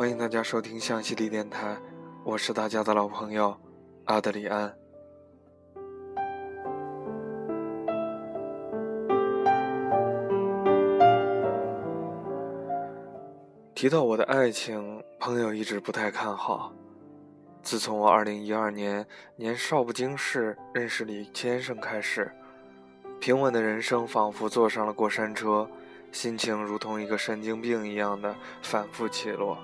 欢迎大家收听向西里电台，我是大家的老朋友阿德里安。提到我的爱情，朋友一直不太看好。自从我二零一二年年少不经事认识李先生开始，平稳的人生仿佛坐上了过山车，心情如同一个神经病一样的反复起落。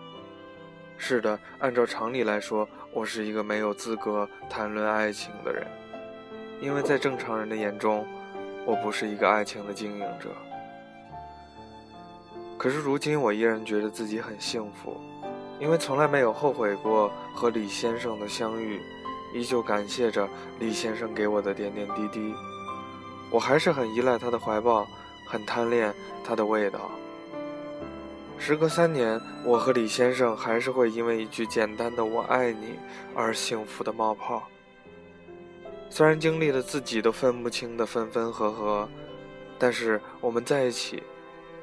是的，按照常理来说，我是一个没有资格谈论爱情的人，因为在正常人的眼中，我不是一个爱情的经营者。可是如今，我依然觉得自己很幸福，因为从来没有后悔过和李先生的相遇，依旧感谢着李先生给我的点点滴滴。我还是很依赖他的怀抱，很贪恋他的味道。时隔三年，我和李先生还是会因为一句简单的“我爱你”而幸福的冒泡。虽然经历了自己都分不清的分分合合，但是我们在一起，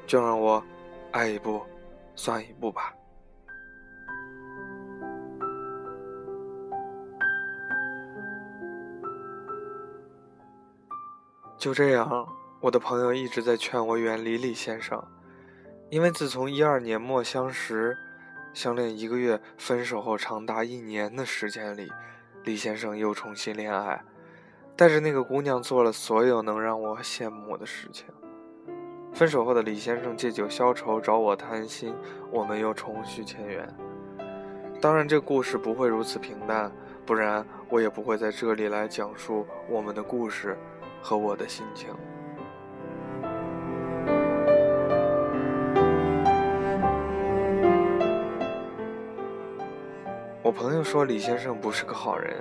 就让我爱一步，算一步吧。就这样，我的朋友一直在劝我远离李先生。因为自从一二年末相识、相恋一个月，分手后长达一年的时间里，李先生又重新恋爱，带着那个姑娘做了所有能让我羡慕的事情。分手后的李先生借酒消愁，找我谈心，我们又重续前缘。当然，这故事不会如此平淡，不然我也不会在这里来讲述我们的故事和我的心情。朋友说李先生不是个好人，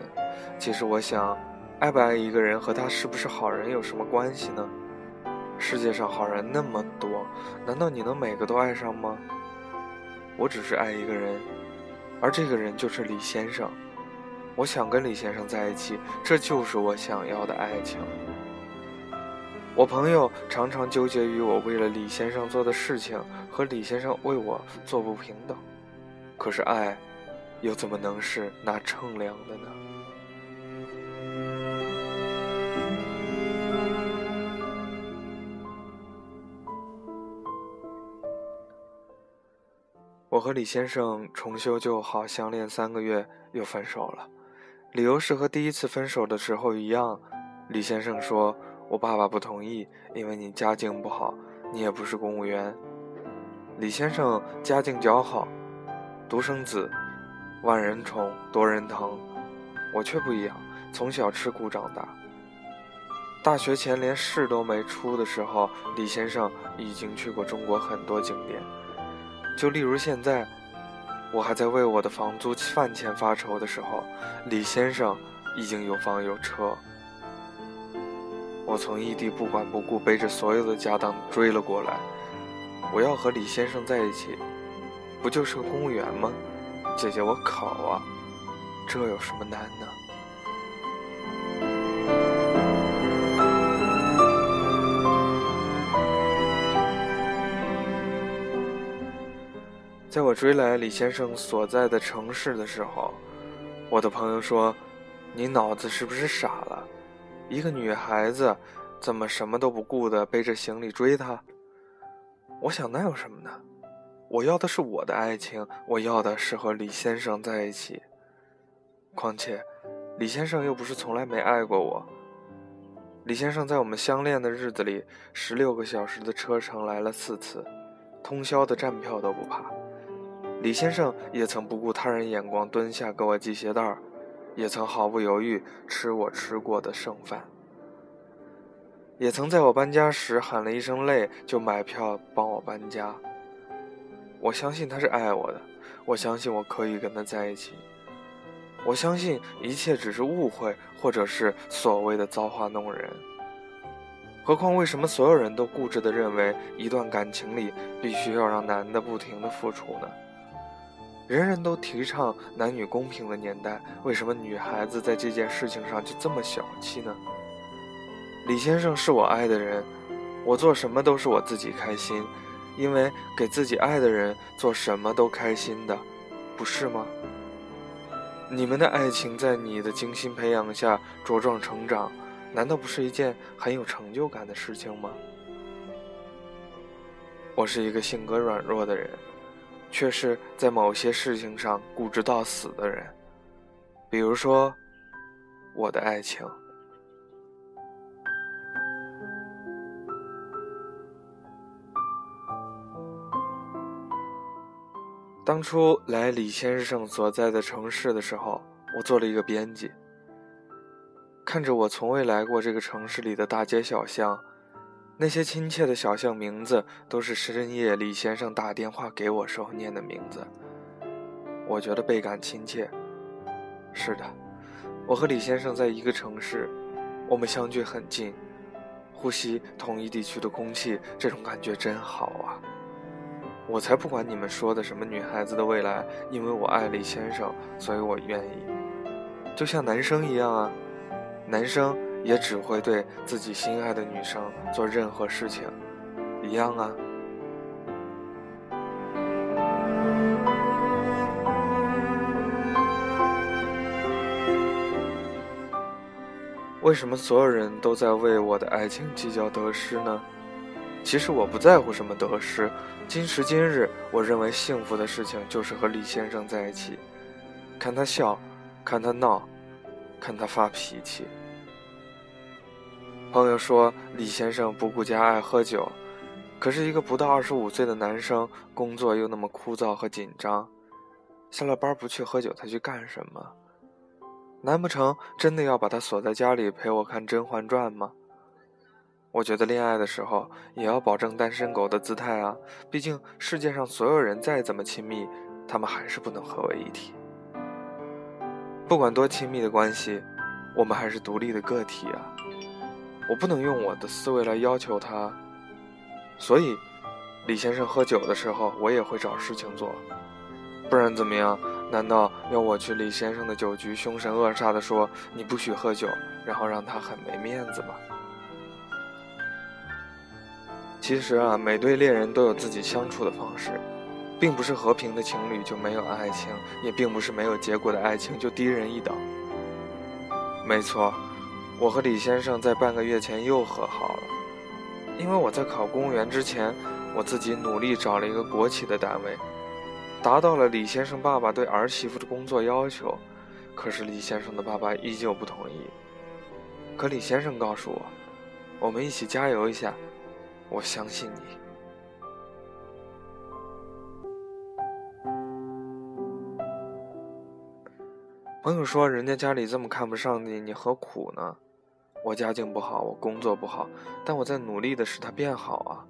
其实我想，爱不爱一个人和他是不是好人有什么关系呢？世界上好人那么多，难道你能每个都爱上吗？我只是爱一个人，而这个人就是李先生。我想跟李先生在一起，这就是我想要的爱情。我朋友常常纠结于我为了李先生做的事情和李先生为我做不平等，可是爱。又怎么能是拿秤量的呢？我和李先生重修旧好，相恋三个月又分手了，理由是和第一次分手的时候一样。李先生说：“我爸爸不同意，因为你家境不好，你也不是公务员。”李先生家境较好，独生子。万人宠，多人疼，我却不一样，从小吃苦长大。大学前连试都没出的时候，李先生已经去过中国很多景点。就例如现在，我还在为我的房租饭钱发愁的时候，李先生已经有房有车。我从异地不管不顾，背着所有的家当追了过来。我要和李先生在一起，不就是个公务员吗？姐姐，我考啊，这有什么难呢？在我追来李先生所在的城市的时候，我的朋友说：“你脑子是不是傻了？一个女孩子怎么什么都不顾的背着行李追他？”我想，那有什么呢？我要的是我的爱情，我要的是和李先生在一起。况且，李先生又不是从来没爱过我。李先生在我们相恋的日子里，十六个小时的车程来了四次，通宵的站票都不怕。李先生也曾不顾他人眼光蹲下给我系鞋带儿，也曾毫不犹豫吃我吃过的剩饭，也曾在我搬家时喊了一声累就买票帮我搬家。我相信他是爱我的，我相信我可以跟他在一起，我相信一切只是误会，或者是所谓的造化弄人。何况，为什么所有人都固执地认为，一段感情里必须要让男的不停地付出呢？人人都提倡男女公平的年代，为什么女孩子在这件事情上就这么小气呢？李先生是我爱的人，我做什么都是我自己开心。因为给自己爱的人做什么都开心的，不是吗？你们的爱情在你的精心培养下茁壮成长，难道不是一件很有成就感的事情吗？我是一个性格软弱的人，却是在某些事情上固执到死的人，比如说，我的爱情。当初来李先生所在的城市的时候，我做了一个编辑。看着我从未来过这个城市里的大街小巷，那些亲切的小巷名字都是深夜李先生打电话给我时候念的名字，我觉得倍感亲切。是的，我和李先生在一个城市，我们相距很近，呼吸同一地区的空气，这种感觉真好啊。我才不管你们说的什么女孩子的未来，因为我爱李先生，所以我愿意，就像男生一样啊，男生也只会对自己心爱的女生做任何事情，一样啊。为什么所有人都在为我的爱情计较得失呢？其实我不在乎什么得失，今时今日，我认为幸福的事情就是和李先生在一起，看他笑，看他闹，看他发脾气。朋友说李先生不顾家爱喝酒，可是一个不到二十五岁的男生，工作又那么枯燥和紧张，下了班不去喝酒，他去干什么？难不成真的要把他锁在家里陪我看《甄嬛传》吗？我觉得恋爱的时候也要保证单身狗的姿态啊！毕竟世界上所有人再怎么亲密，他们还是不能合为一体。不管多亲密的关系，我们还是独立的个体啊！我不能用我的思维来要求他。所以，李先生喝酒的时候，我也会找事情做。不然怎么样？难道要我去李先生的酒局，凶神恶煞地说你不许喝酒，然后让他很没面子吗？其实啊，每对恋人都有自己相处的方式，并不是和平的情侣就没有爱情，也并不是没有结果的爱情就低人一等。没错，我和李先生在半个月前又和好了，因为我在考公务员之前，我自己努力找了一个国企的单位，达到了李先生爸爸对儿媳妇的工作要求，可是李先生的爸爸依旧不同意。可李先生告诉我，我们一起加油一下。我相信你。朋友说：“人家家里这么看不上你，你何苦呢？”我家境不好，我工作不好，但我在努力的使他变好啊。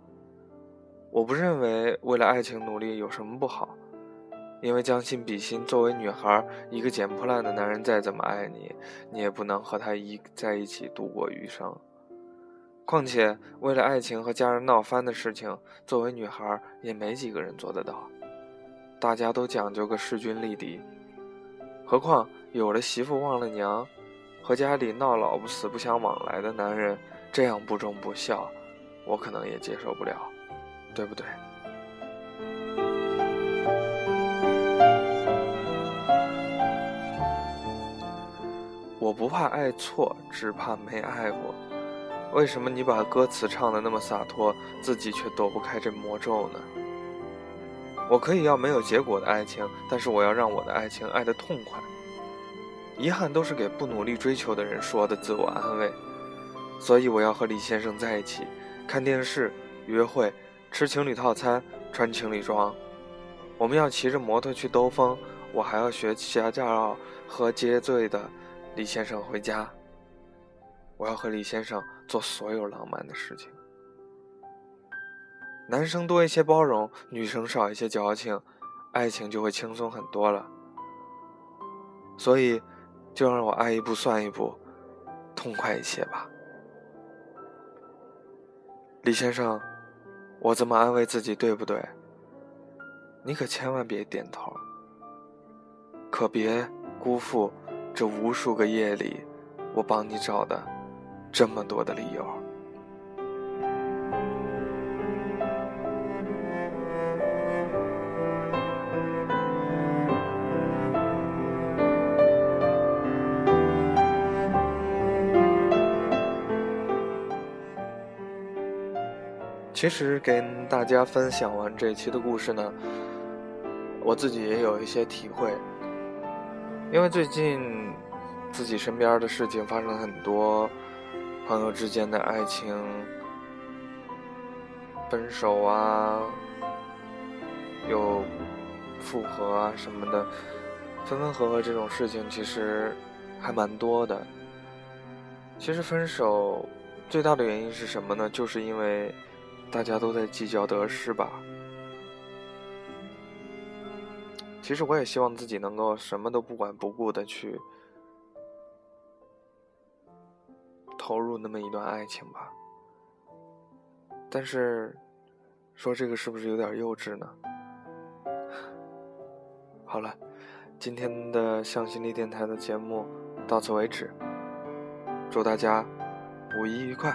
我不认为为了爱情努力有什么不好，因为将心比心，作为女孩，一个捡破烂的男人再怎么爱你，你也不能和他一在一起度过余生。况且，为了爱情和家人闹翻的事情，作为女孩也没几个人做得到。大家都讲究个势均力敌，何况有了媳妇忘了娘，和家里闹老不死不相往来的男人这样不忠不孝，我可能也接受不了，对不对？我不怕爱错，只怕没爱过。为什么你把歌词唱的那么洒脱，自己却躲不开这魔咒呢？我可以要没有结果的爱情，但是我要让我的爱情爱得痛快。遗憾都是给不努力追求的人说的自我安慰，所以我要和李先生在一起，看电视、约会、吃情侣套餐、穿情侣装。我们要骑着摩托去兜风，我还要学驾照和接醉的李先生回家。我要和李先生做所有浪漫的事情。男生多一些包容，女生少一些矫情，爱情就会轻松很多了。所以，就让我爱一步算一步，痛快一些吧。李先生，我这么安慰自己对不对？你可千万别点头，可别辜负这无数个夜里我帮你找的。这么多的理由。其实跟大家分享完这一期的故事呢我自己也有一些体会因为最近自己身边的事情发生了很多朋友之间的爱情分手啊，又复合啊什么的，分分合合这种事情其实还蛮多的。其实分手最大的原因是什么呢？就是因为。大家都在计较得失吧。其实我也希望自己能够什么都不管不顾的去投入那么一段爱情吧。但是，说这个是不是有点幼稚呢？好了，今天的向心力电台的节目到此为止。祝大家五一愉快！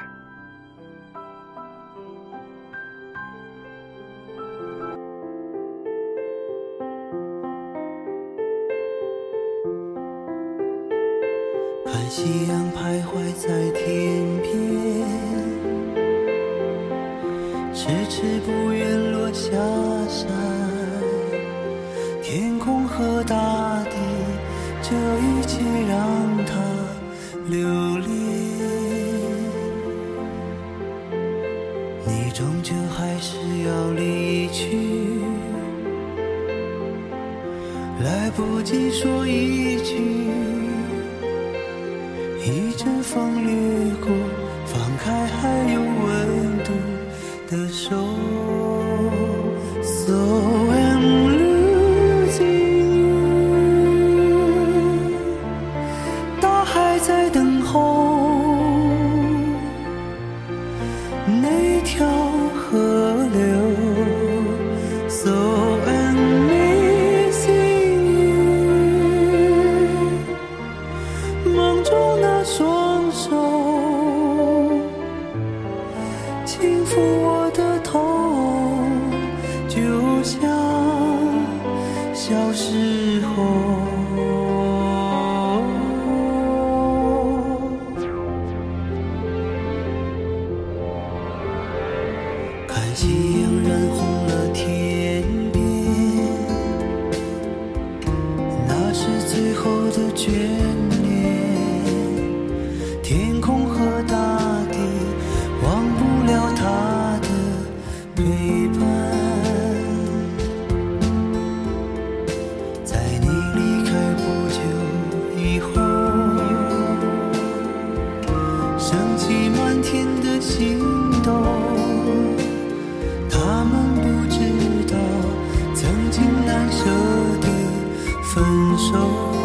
留恋。你终究还是要离去，来不及说一句。一阵风掠过，放开还有温度的手。在等候。好，升起满天的星斗，他们不知道曾经难舍的分手。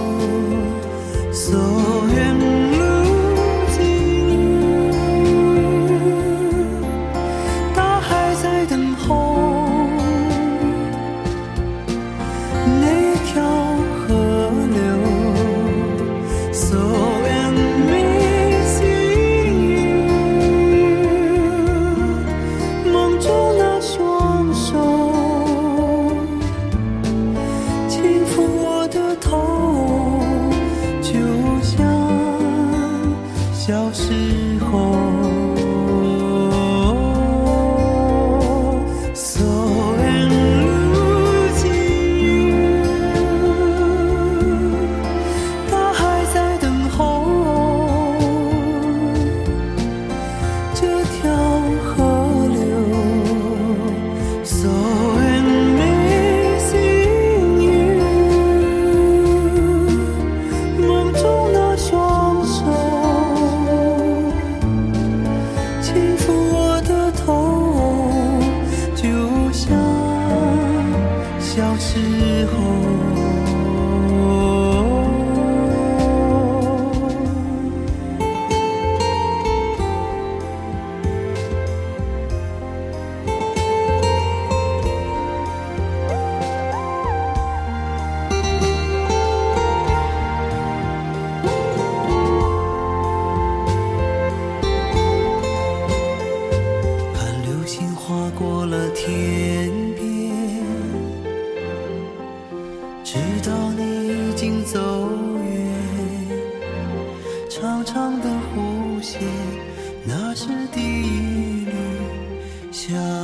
直到你已经走远，长长的弧线，那是第一缕香。